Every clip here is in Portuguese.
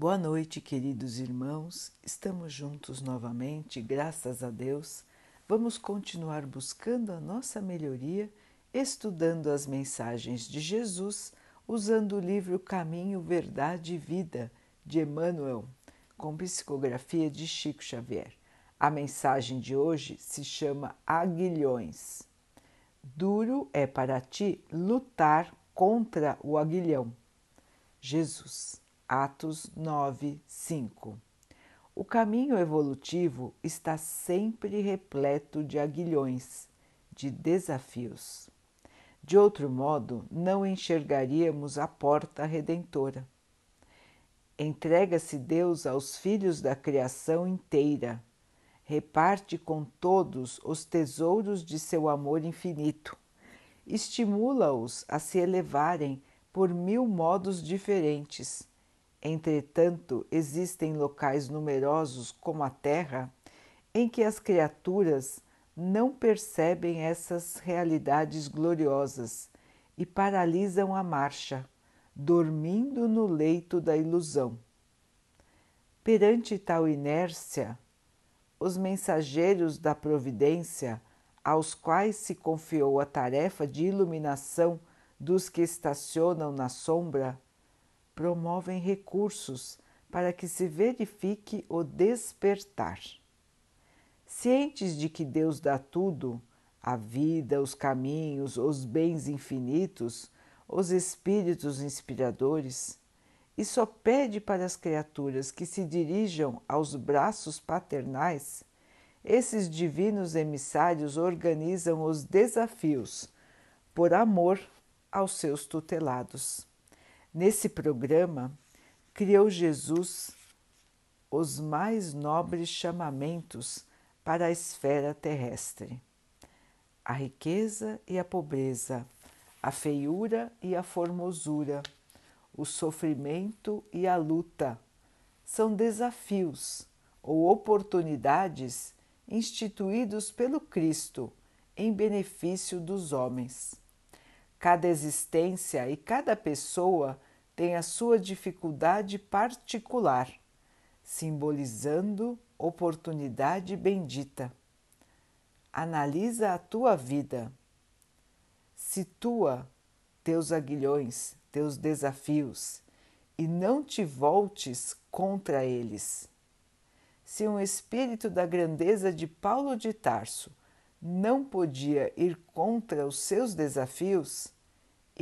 Boa noite, queridos irmãos. Estamos juntos novamente, graças a Deus. Vamos continuar buscando a nossa melhoria, estudando as mensagens de Jesus, usando o livro Caminho, Verdade e Vida de Emmanuel, com psicografia de Chico Xavier. A mensagem de hoje se chama Aguilhões. Duro é para ti lutar contra o aguilhão. Jesus. Atos 9, 5. O caminho evolutivo está sempre repleto de aguilhões, de desafios. De outro modo, não enxergaríamos a porta redentora. Entrega-se Deus aos filhos da criação inteira, reparte com todos os tesouros de seu amor infinito, estimula-os a se elevarem por mil modos diferentes Entretanto, existem locais numerosos como a Terra em que as criaturas não percebem essas realidades gloriosas e paralisam a marcha, dormindo no leito da ilusão. Perante tal inércia, os mensageiros da providência, aos quais se confiou a tarefa de iluminação dos que estacionam na sombra, promovem recursos para que se verifique o despertar. Cientes de que Deus dá tudo, a vida, os caminhos, os bens infinitos, os espíritos inspiradores, e só pede para as criaturas que se dirijam aos braços paternais, esses divinos emissários organizam os desafios por amor aos seus tutelados. Nesse programa, criou Jesus os mais nobres chamamentos para a esfera terrestre: a riqueza e a pobreza, a feiura e a formosura, o sofrimento e a luta. São desafios ou oportunidades instituídos pelo Cristo em benefício dos homens. Cada existência e cada pessoa tem a sua dificuldade particular, simbolizando oportunidade bendita. Analisa a tua vida. Situa teus aguilhões, teus desafios e não te voltes contra eles. Se um espírito da grandeza de Paulo de Tarso não podia ir contra os seus desafios,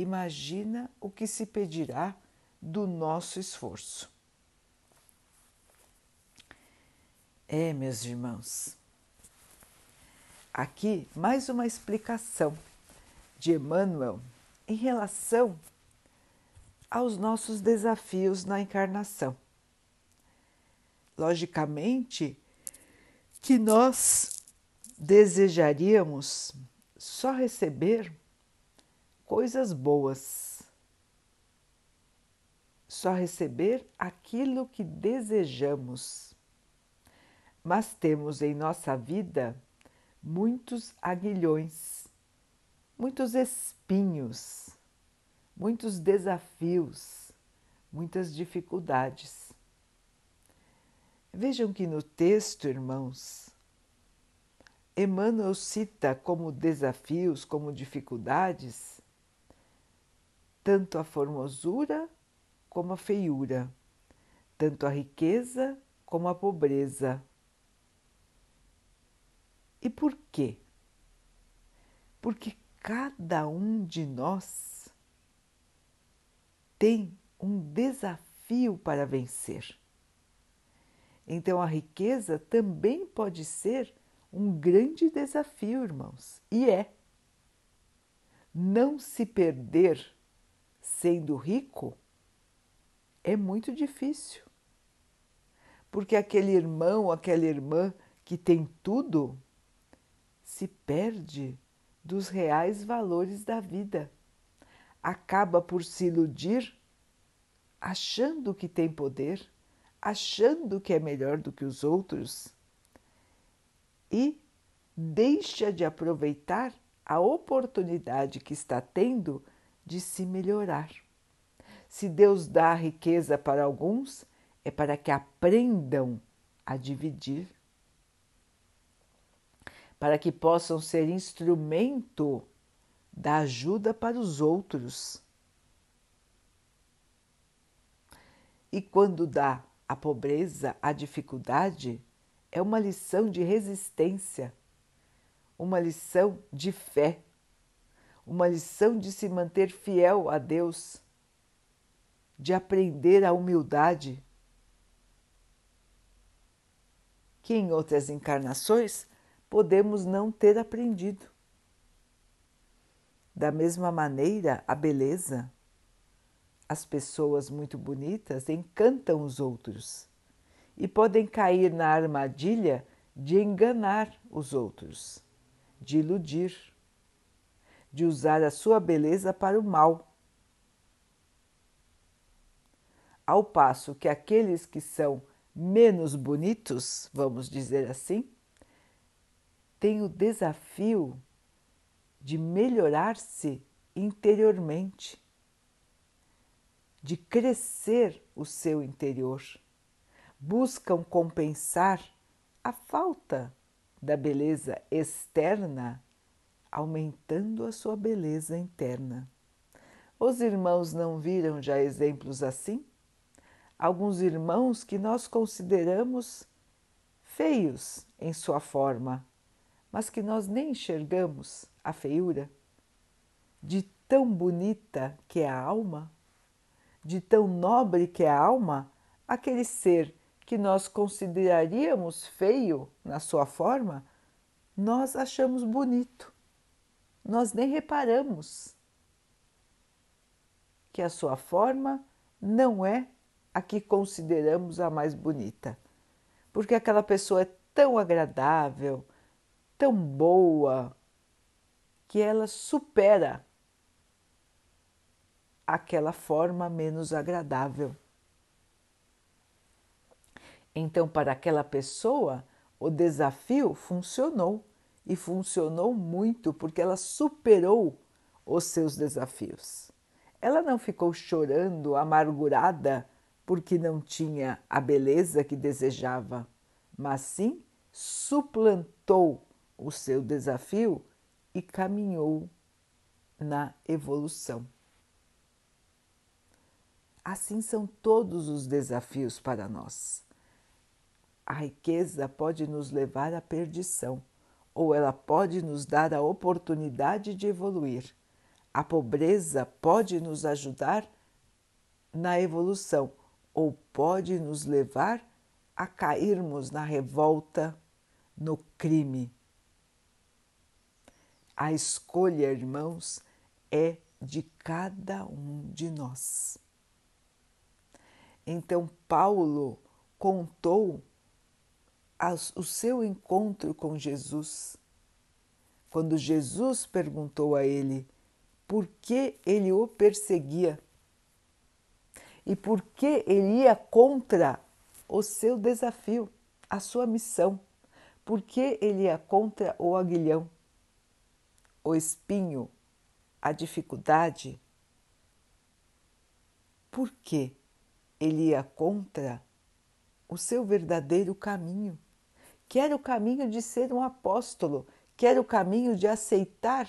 imagina o que se pedirá do nosso esforço. É, meus irmãos, aqui mais uma explicação de Emmanuel em relação aos nossos desafios na encarnação. Logicamente que nós desejaríamos só receber coisas boas, só receber aquilo que desejamos. Mas temos em nossa vida muitos aguilhões, muitos espinhos, muitos desafios, muitas dificuldades. Vejam que no texto, irmãos, Emmanuel cita como desafios, como dificuldades, tanto a formosura como a feiura, tanto a riqueza como a pobreza. E por quê? Porque cada um de nós tem um desafio para vencer. Então a riqueza também pode ser um grande desafio, irmãos, e é não se perder sendo rico é muito difícil. Porque aquele irmão, aquela irmã que tem tudo se perde dos reais valores da vida. Acaba por se iludir achando que tem poder, achando que é melhor do que os outros e deixa de aproveitar a oportunidade que está tendo de se melhorar. Se Deus dá riqueza para alguns, é para que aprendam a dividir, para que possam ser instrumento da ajuda para os outros. E quando dá a pobreza, a dificuldade, é uma lição de resistência, uma lição de fé, uma lição de se manter fiel a Deus, de aprender a humildade. Que em outras encarnações podemos não ter aprendido. Da mesma maneira, a beleza, as pessoas muito bonitas encantam os outros e podem cair na armadilha de enganar os outros, de iludir, de usar a sua beleza para o mal. Ao passo que aqueles que são menos bonitos, vamos dizer assim, têm o desafio de melhorar-se interiormente, de crescer o seu interior buscam compensar a falta da beleza externa, aumentando a sua beleza interna. Os irmãos não viram já exemplos assim? Alguns irmãos que nós consideramos feios em sua forma, mas que nós nem enxergamos a feiura, de tão bonita que é a alma, de tão nobre que é a alma, aquele ser que nós consideraríamos feio na sua forma, nós achamos bonito. Nós nem reparamos que a sua forma não é a que consideramos a mais bonita, porque aquela pessoa é tão agradável, tão boa, que ela supera aquela forma menos agradável. Então, para aquela pessoa, o desafio funcionou e funcionou muito porque ela superou os seus desafios. Ela não ficou chorando, amargurada porque não tinha a beleza que desejava, mas sim suplantou o seu desafio e caminhou na evolução. Assim são todos os desafios para nós. A riqueza pode nos levar à perdição, ou ela pode nos dar a oportunidade de evoluir. A pobreza pode nos ajudar na evolução, ou pode nos levar a cairmos na revolta, no crime. A escolha, irmãos, é de cada um de nós. Então, Paulo contou o seu encontro com Jesus, quando Jesus perguntou a ele por que ele o perseguia e por que ele ia contra o seu desafio, a sua missão, por que ele ia contra o aguilhão, o espinho, a dificuldade. Por que ele ia contra o seu verdadeiro caminho? Que era o caminho de ser um apóstolo, que era o caminho de aceitar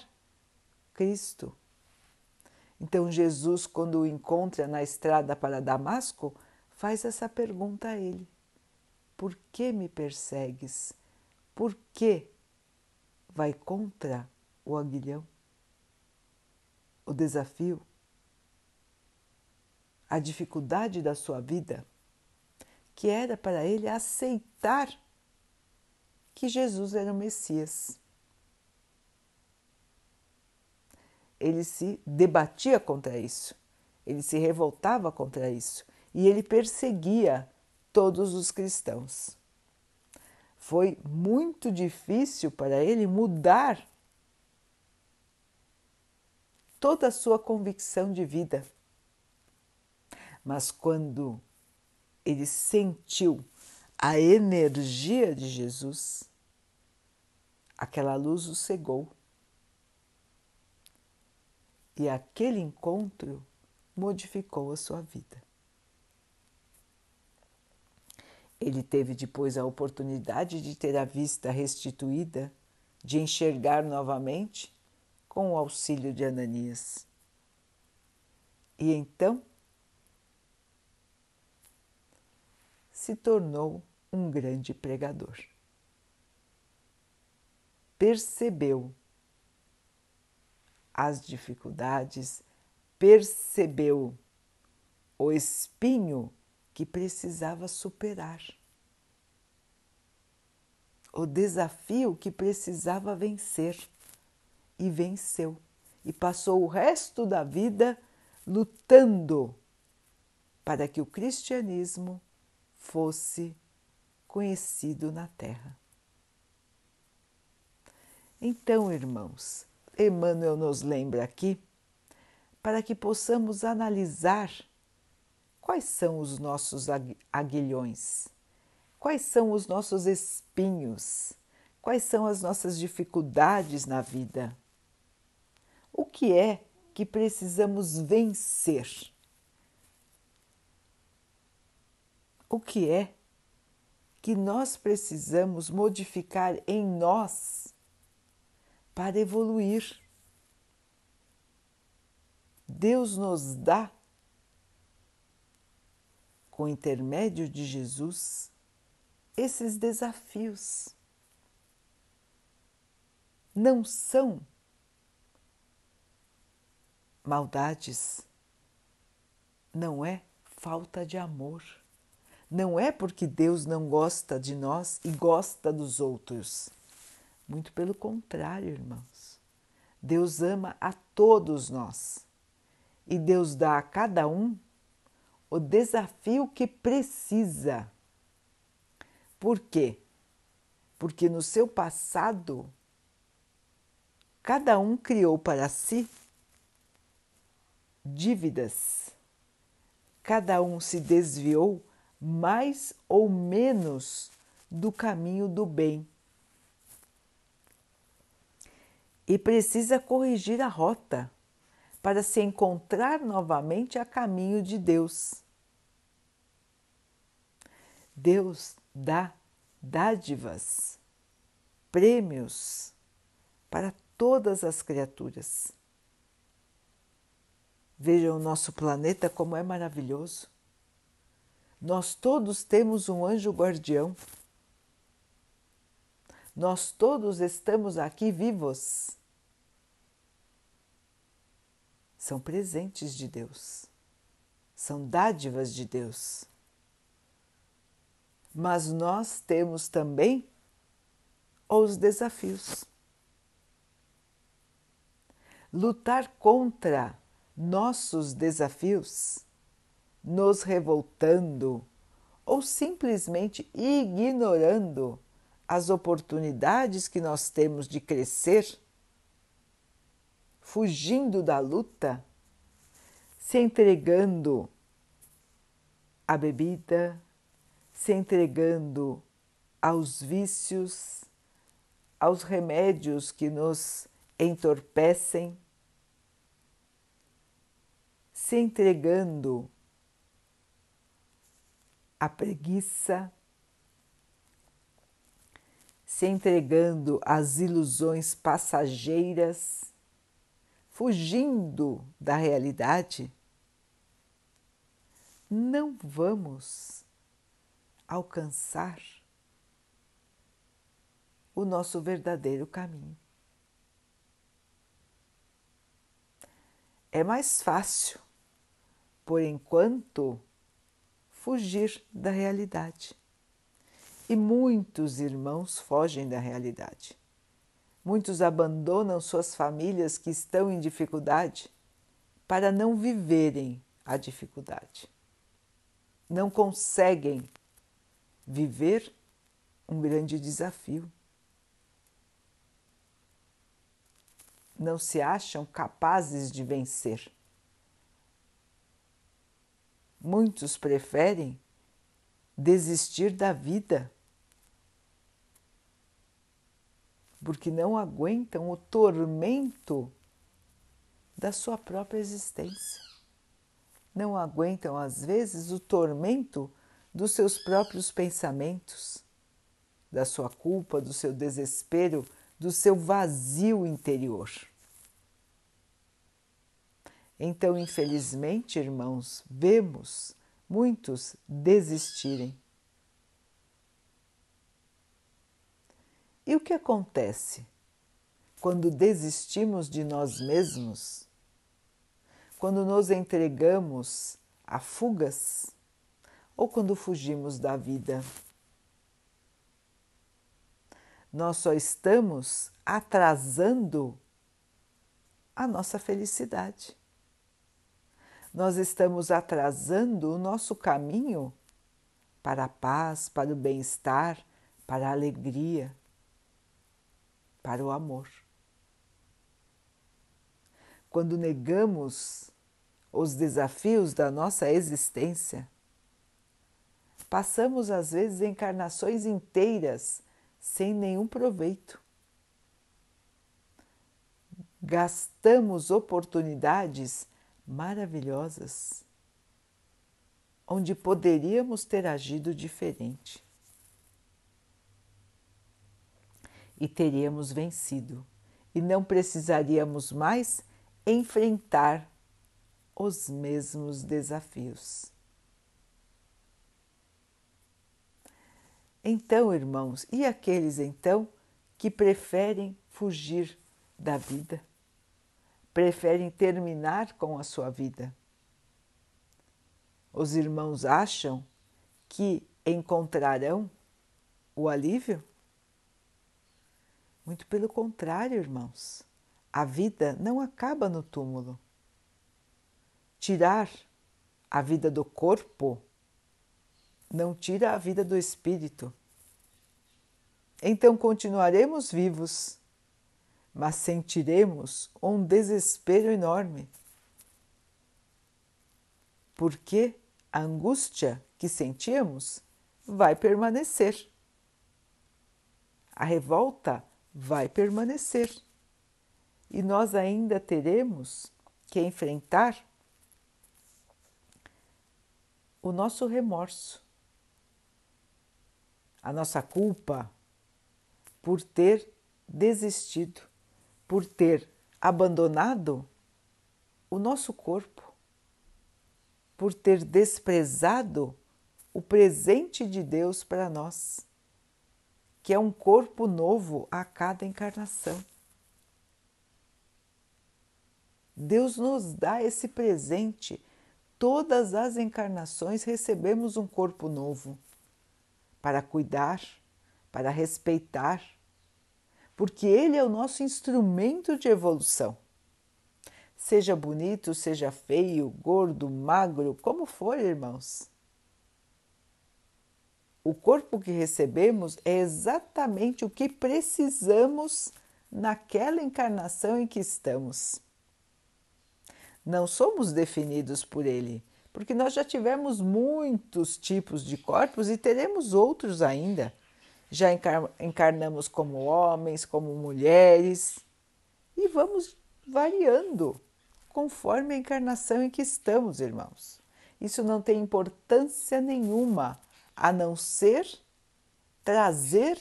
Cristo. Então, Jesus, quando o encontra na estrada para Damasco, faz essa pergunta a ele: Por que me persegues? Por que vai contra o aguilhão? O desafio? A dificuldade da sua vida? Que era para ele aceitar que Jesus era o Messias. Ele se debatia contra isso, ele se revoltava contra isso e ele perseguia todos os cristãos. Foi muito difícil para ele mudar toda a sua convicção de vida. Mas quando ele sentiu a energia de Jesus, aquela luz o cegou. E aquele encontro modificou a sua vida. Ele teve depois a oportunidade de ter a vista restituída, de enxergar novamente com o auxílio de Ananias. E então se tornou um grande pregador. Percebeu as dificuldades, percebeu o espinho que precisava superar, o desafio que precisava vencer e venceu, e passou o resto da vida lutando para que o cristianismo fosse conhecido na terra. Então, irmãos, Emmanuel nos lembra aqui para que possamos analisar quais são os nossos aguilhões, quais são os nossos espinhos, quais são as nossas dificuldades na vida. O que é que precisamos vencer? O que é que nós precisamos modificar em nós para evoluir? Deus nos dá, com intermédio de Jesus, esses desafios. Não são maldades, não é falta de amor. Não é porque Deus não gosta de nós e gosta dos outros. Muito pelo contrário, irmãos. Deus ama a todos nós e Deus dá a cada um o desafio que precisa. Por quê? Porque no seu passado, cada um criou para si dívidas, cada um se desviou mais ou menos do caminho do bem. E precisa corrigir a rota para se encontrar novamente a caminho de Deus. Deus dá dádivas, prêmios para todas as criaturas. Vejam o nosso planeta como é maravilhoso. Nós todos temos um anjo guardião. Nós todos estamos aqui vivos são presentes de Deus, são dádivas de Deus. Mas nós temos também os desafios. Lutar contra nossos desafios, nos revoltando ou simplesmente ignorando as oportunidades que nós temos de crescer fugindo da luta, se entregando à bebida, se entregando aos vícios, aos remédios que nos entorpecem, se entregando à preguiça, se entregando às ilusões passageiras fugindo da realidade, não vamos alcançar o nosso verdadeiro caminho. É mais fácil, por enquanto, fugir da realidade. E muitos irmãos fogem da realidade. Muitos abandonam suas famílias que estão em dificuldade para não viverem a dificuldade. Não conseguem viver um grande desafio. Não se acham capazes de vencer. Muitos preferem desistir da vida porque não aguentam o tormento da sua própria existência. Não aguentam, às vezes, o tormento dos seus próprios pensamentos, da sua culpa, do seu desespero, do seu vazio interior. Então, infelizmente, irmãos, vemos muitos desistirem. E o que acontece quando desistimos de nós mesmos? Quando nos entregamos a fugas ou quando fugimos da vida? Nós só estamos atrasando a nossa felicidade nós estamos atrasando o nosso caminho para a paz, para o bem-estar, para a alegria, para o amor. Quando negamos os desafios da nossa existência, passamos às vezes encarnações inteiras sem nenhum proveito. Gastamos oportunidades maravilhosas, onde poderíamos ter agido diferente e teríamos vencido, e não precisaríamos mais enfrentar os mesmos desafios. Então, irmãos, e aqueles então que preferem fugir da vida? preferem terminar com a sua vida. Os irmãos acham que encontrarão o alívio? Muito pelo contrário, irmãos. A vida não acaba no túmulo. Tirar a vida do corpo não tira a vida do espírito. Então continuaremos vivos mas sentiremos um desespero enorme. Porque a angústia que sentíamos vai permanecer. A revolta vai permanecer. E nós ainda teremos que enfrentar o nosso remorso, a nossa culpa por ter desistido por ter abandonado o nosso corpo, por ter desprezado o presente de Deus para nós, que é um corpo novo a cada encarnação. Deus nos dá esse presente. Todas as encarnações recebemos um corpo novo para cuidar, para respeitar porque ele é o nosso instrumento de evolução. Seja bonito, seja feio, gordo, magro, como for, irmãos. O corpo que recebemos é exatamente o que precisamos naquela encarnação em que estamos. Não somos definidos por ele, porque nós já tivemos muitos tipos de corpos e teremos outros ainda já encarnamos como homens, como mulheres e vamos variando conforme a encarnação em que estamos, irmãos. Isso não tem importância nenhuma a não ser trazer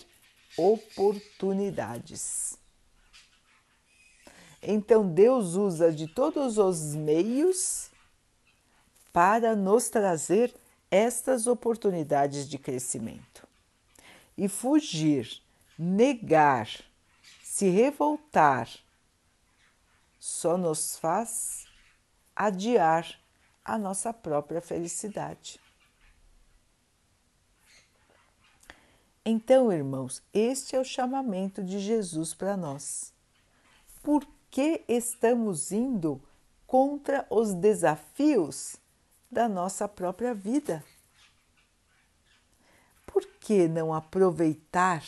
oportunidades. Então Deus usa de todos os meios para nos trazer estas oportunidades de crescimento e fugir, negar, se revoltar, só nos faz adiar a nossa própria felicidade. Então, irmãos, este é o chamamento de Jesus para nós. Por que estamos indo contra os desafios da nossa própria vida? por que não aproveitar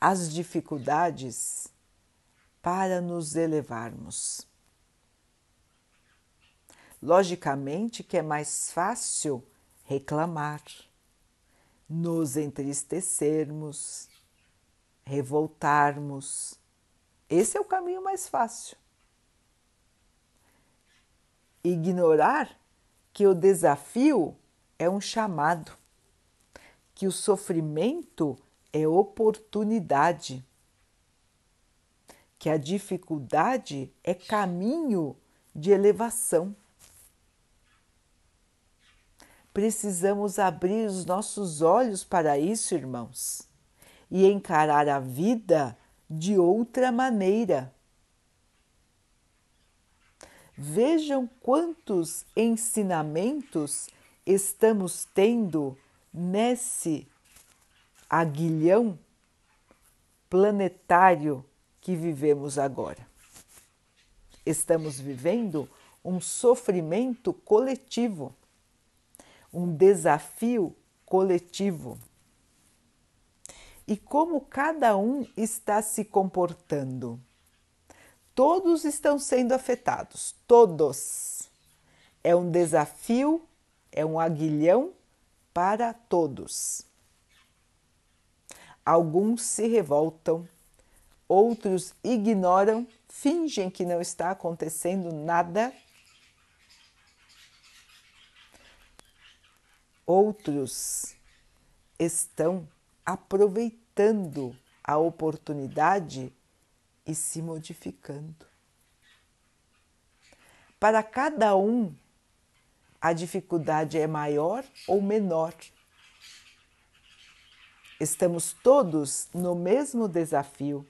as dificuldades para nos elevarmos? Logicamente que é mais fácil reclamar, nos entristecermos, revoltarmos. Esse é o caminho mais fácil. Ignorar que o desafio é um chamado, que o sofrimento é oportunidade, que a dificuldade é caminho de elevação. Precisamos abrir os nossos olhos para isso, irmãos, e encarar a vida de outra maneira. Vejam quantos ensinamentos estamos tendo nesse aguilhão planetário que vivemos agora. Estamos vivendo um sofrimento coletivo um desafio coletivo. E como cada um está se comportando? Todos estão sendo afetados, todos. É um desafio, é um aguilhão para todos. Alguns se revoltam, outros ignoram, fingem que não está acontecendo nada Outros estão aproveitando a oportunidade e se modificando. Para cada um, a dificuldade é maior ou menor. Estamos todos no mesmo desafio,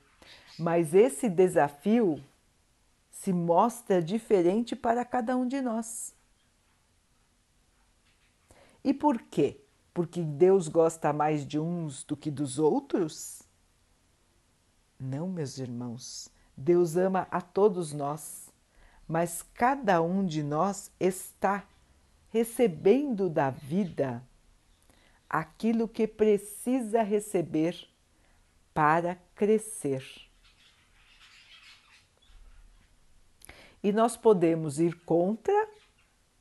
mas esse desafio se mostra diferente para cada um de nós. E por quê? Porque Deus gosta mais de uns do que dos outros? Não, meus irmãos. Deus ama a todos nós, mas cada um de nós está recebendo da vida aquilo que precisa receber para crescer. E nós podemos ir contra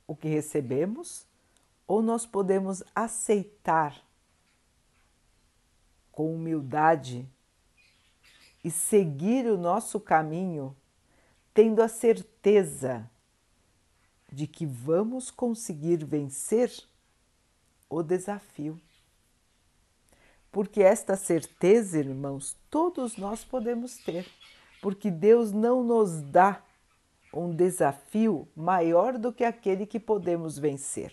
o que recebemos ou nós podemos aceitar com humildade e seguir o nosso caminho, tendo a certeza de que vamos conseguir vencer o desafio. Porque esta certeza, irmãos, todos nós podemos ter, porque Deus não nos dá um desafio maior do que aquele que podemos vencer.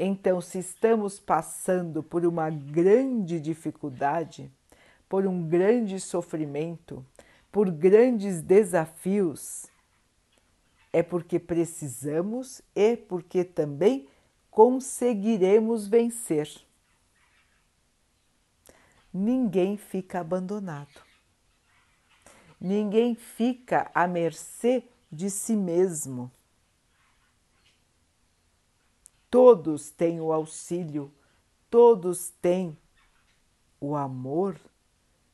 Então, se estamos passando por uma grande dificuldade, por um grande sofrimento, por grandes desafios, é porque precisamos e porque também conseguiremos vencer. Ninguém fica abandonado. Ninguém fica à mercê de si mesmo. Todos têm o auxílio, todos têm o amor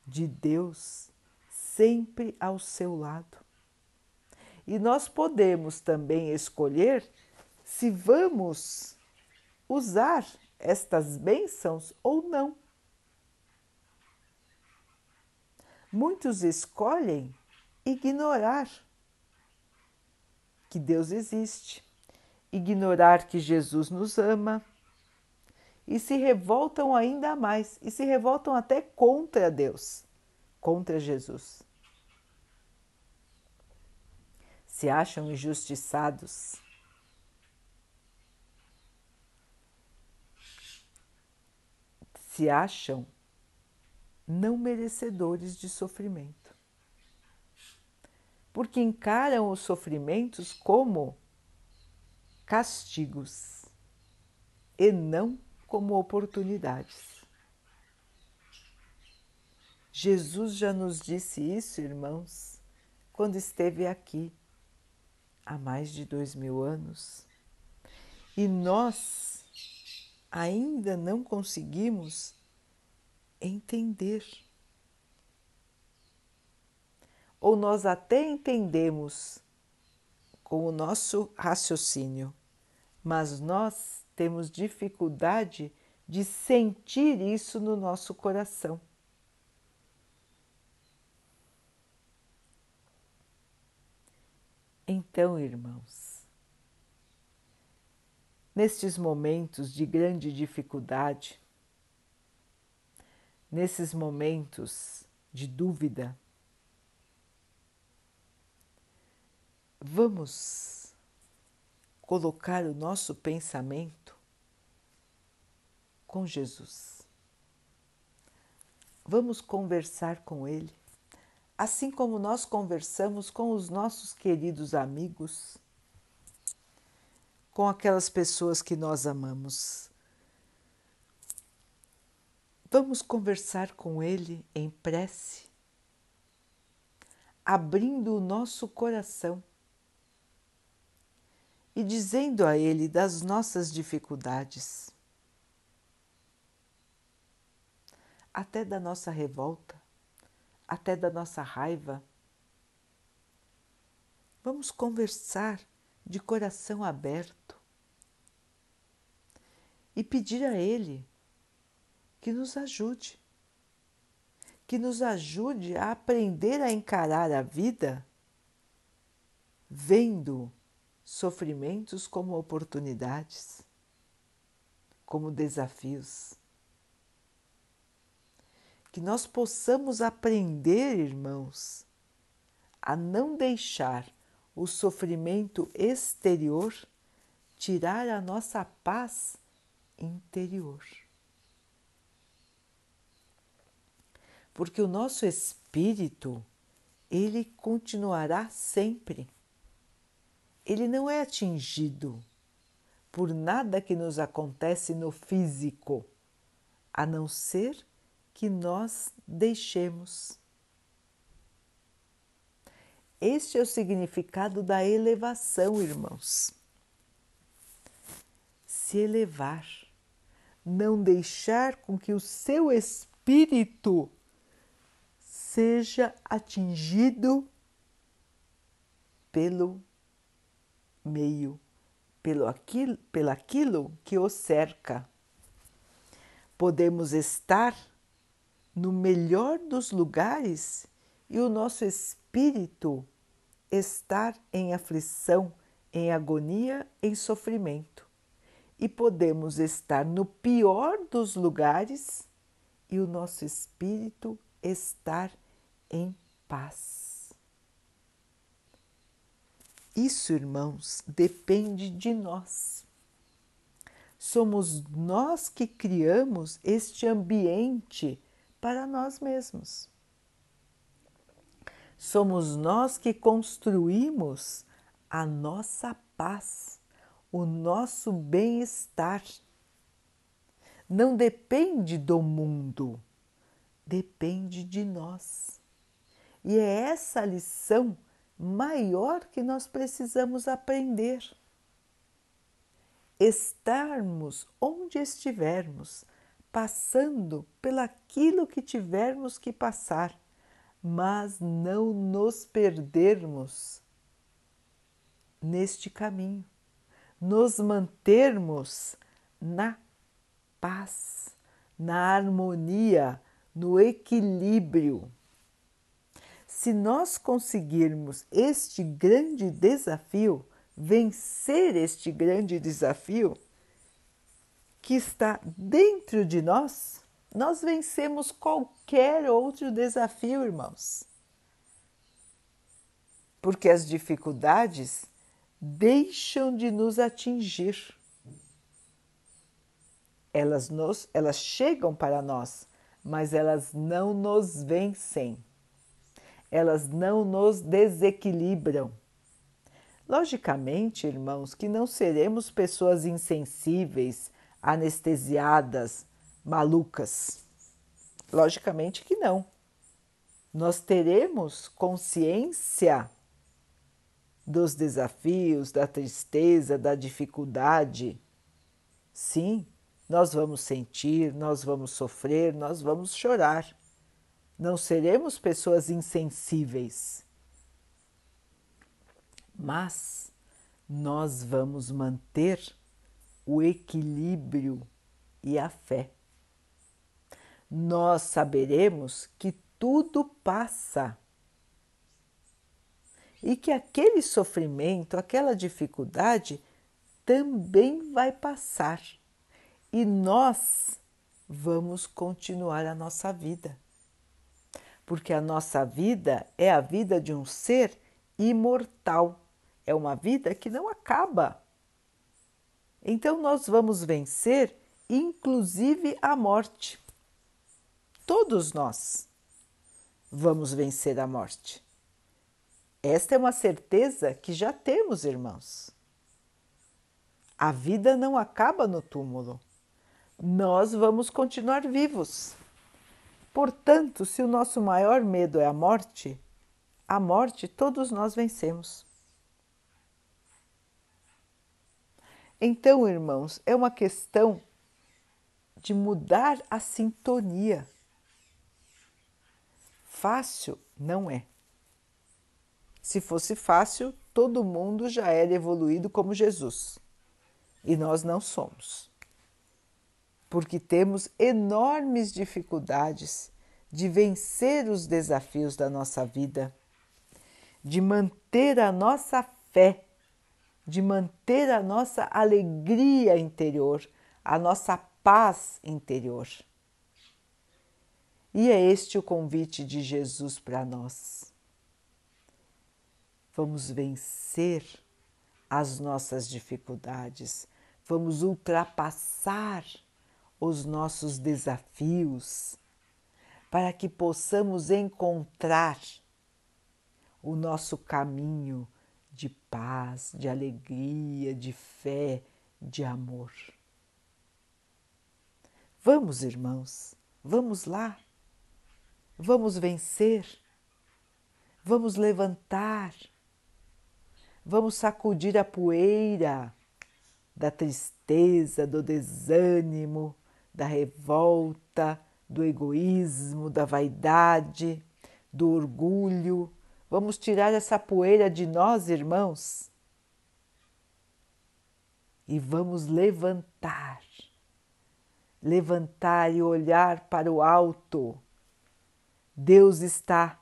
de Deus sempre ao seu lado. E nós podemos também escolher se vamos usar estas bênçãos ou não. Muitos escolhem ignorar que Deus existe ignorar que Jesus nos ama e se revoltam ainda mais e se revoltam até contra Deus, contra Jesus. Se acham injustiçados. Se acham não merecedores de sofrimento. Porque encaram os sofrimentos como castigos e não como oportunidades. Jesus já nos disse isso, irmãos, quando esteve aqui há mais de dois mil anos e nós ainda não conseguimos entender. Ou nós até entendemos com o nosso raciocínio, mas nós temos dificuldade de sentir isso no nosso coração. Então, irmãos, nestes momentos de grande dificuldade, nesses momentos de dúvida, vamos colocar o nosso pensamento com Jesus. Vamos conversar com Ele, assim como nós conversamos com os nossos queridos amigos com aquelas pessoas que nós amamos. Vamos conversar com Ele em prece, abrindo o nosso coração e dizendo a Ele das nossas dificuldades, até da nossa revolta, até da nossa raiva. Vamos conversar de coração aberto e pedir a Ele que nos ajude, que nos ajude a aprender a encarar a vida vendo sofrimentos como oportunidades, como desafios. Que nós possamos aprender, irmãos, a não deixar o sofrimento exterior tirar a nossa paz interior. Porque o nosso espírito, ele continuará sempre. Ele não é atingido por nada que nos acontece no físico, a não ser que nós deixemos este é o significado da elevação, irmãos. Se elevar, não deixar com que o seu espírito seja atingido pelo meio, pelo aquilo, pelo aquilo que o cerca. Podemos estar no melhor dos lugares e o nosso espírito estar em aflição, em agonia, em sofrimento. E podemos estar no pior dos lugares e o nosso espírito estar em paz. Isso, irmãos, depende de nós. Somos nós que criamos este ambiente para nós mesmos. Somos nós que construímos a nossa paz, o nosso bem-estar. Não depende do mundo, depende de nós. E é essa lição maior que nós precisamos aprender. Estarmos onde estivermos, passando pelaquilo que tivermos que passar mas não nos perdermos neste caminho, nos mantermos na paz, na harmonia, no equilíbrio. Se nós conseguirmos este grande desafio, vencer este grande desafio que está dentro de nós, nós vencemos qualquer outro desafio, irmãos. Porque as dificuldades deixam de nos atingir. Elas, nos, elas chegam para nós, mas elas não nos vencem. Elas não nos desequilibram. Logicamente, irmãos, que não seremos pessoas insensíveis, anestesiadas, malucas? Logicamente que não. Nós teremos consciência dos desafios, da tristeza, da dificuldade. Sim, nós vamos sentir, nós vamos sofrer, nós vamos chorar. Não seremos pessoas insensíveis. Mas nós vamos manter o equilíbrio e a fé nós saberemos que tudo passa e que aquele sofrimento, aquela dificuldade também vai passar e nós vamos continuar a nossa vida. Porque a nossa vida é a vida de um ser imortal, é uma vida que não acaba. Então nós vamos vencer, inclusive a morte. Todos nós vamos vencer a morte. Esta é uma certeza que já temos, irmãos. A vida não acaba no túmulo. Nós vamos continuar vivos. Portanto, se o nosso maior medo é a morte, a morte todos nós vencemos. Então, irmãos, é uma questão de mudar a sintonia. Fácil não é. Se fosse fácil, todo mundo já era evoluído como Jesus. E nós não somos. Porque temos enormes dificuldades de vencer os desafios da nossa vida, de manter a nossa fé, de manter a nossa alegria interior, a nossa paz interior. E é este o convite de Jesus para nós vamos vencer as nossas dificuldades, vamos ultrapassar os nossos desafios para que possamos encontrar o nosso caminho de paz, de alegria, de fé, de amor. Vamos, irmãos, vamos lá, vamos vencer, vamos levantar. Vamos sacudir a poeira da tristeza, do desânimo, da revolta, do egoísmo, da vaidade, do orgulho. Vamos tirar essa poeira de nós, irmãos, e vamos levantar. Levantar e olhar para o alto. Deus está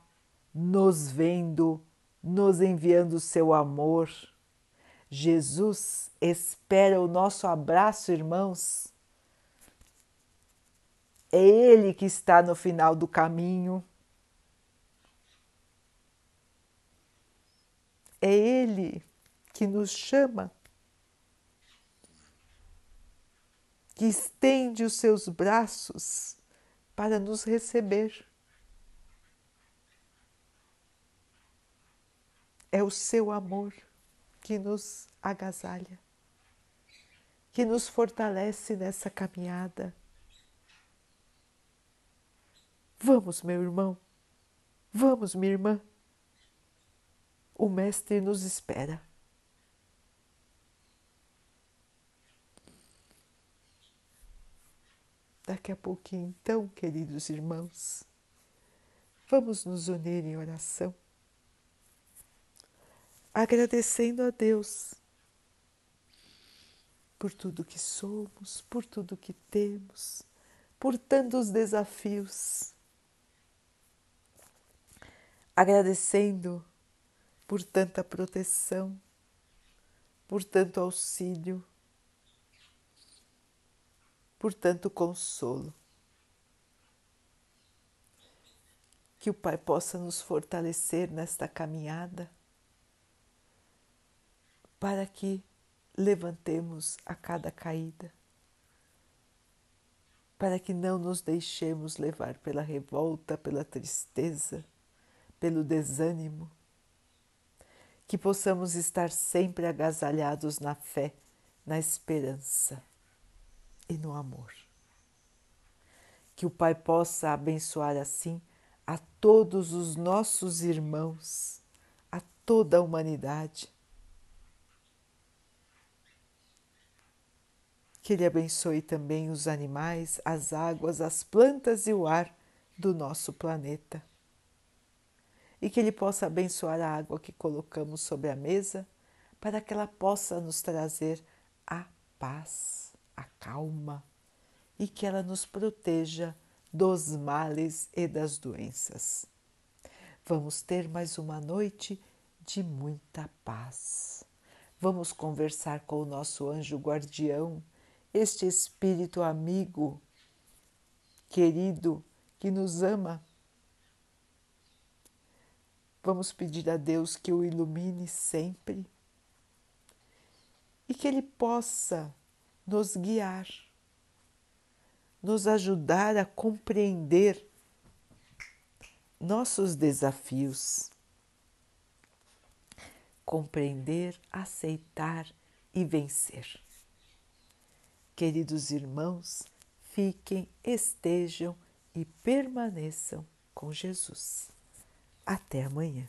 nos vendo nos enviando o seu amor. Jesus espera o nosso abraço, irmãos. É Ele que está no final do caminho. É Ele que nos chama, que estende os seus braços para nos receber. É o seu amor que nos agasalha, que nos fortalece nessa caminhada. Vamos, meu irmão, vamos, minha irmã. O Mestre nos espera. Daqui a pouquinho, então, queridos irmãos, vamos nos unir em oração agradecendo a Deus por tudo que somos, por tudo que temos, por tantos desafios. Agradecendo por tanta proteção, por tanto auxílio, por tanto consolo. Que o Pai possa nos fortalecer nesta caminhada para que levantemos a cada caída, para que não nos deixemos levar pela revolta, pela tristeza, pelo desânimo, que possamos estar sempre agasalhados na fé, na esperança e no amor. Que o Pai possa abençoar assim a todos os nossos irmãos, a toda a humanidade que Ele abençoe também os animais, as águas, as plantas e o ar do nosso planeta. E que Ele possa abençoar a água que colocamos sobre a mesa para que ela possa nos trazer a paz, a calma e que ela nos proteja dos males e das doenças. Vamos ter mais uma noite de muita paz. Vamos conversar com o nosso anjo guardião, este espírito amigo, querido, que nos ama. Vamos pedir a Deus que o ilumine sempre e que Ele possa nos guiar, nos ajudar a compreender nossos desafios compreender, aceitar e vencer. Queridos irmãos, fiquem, estejam e permaneçam com Jesus. Até amanhã.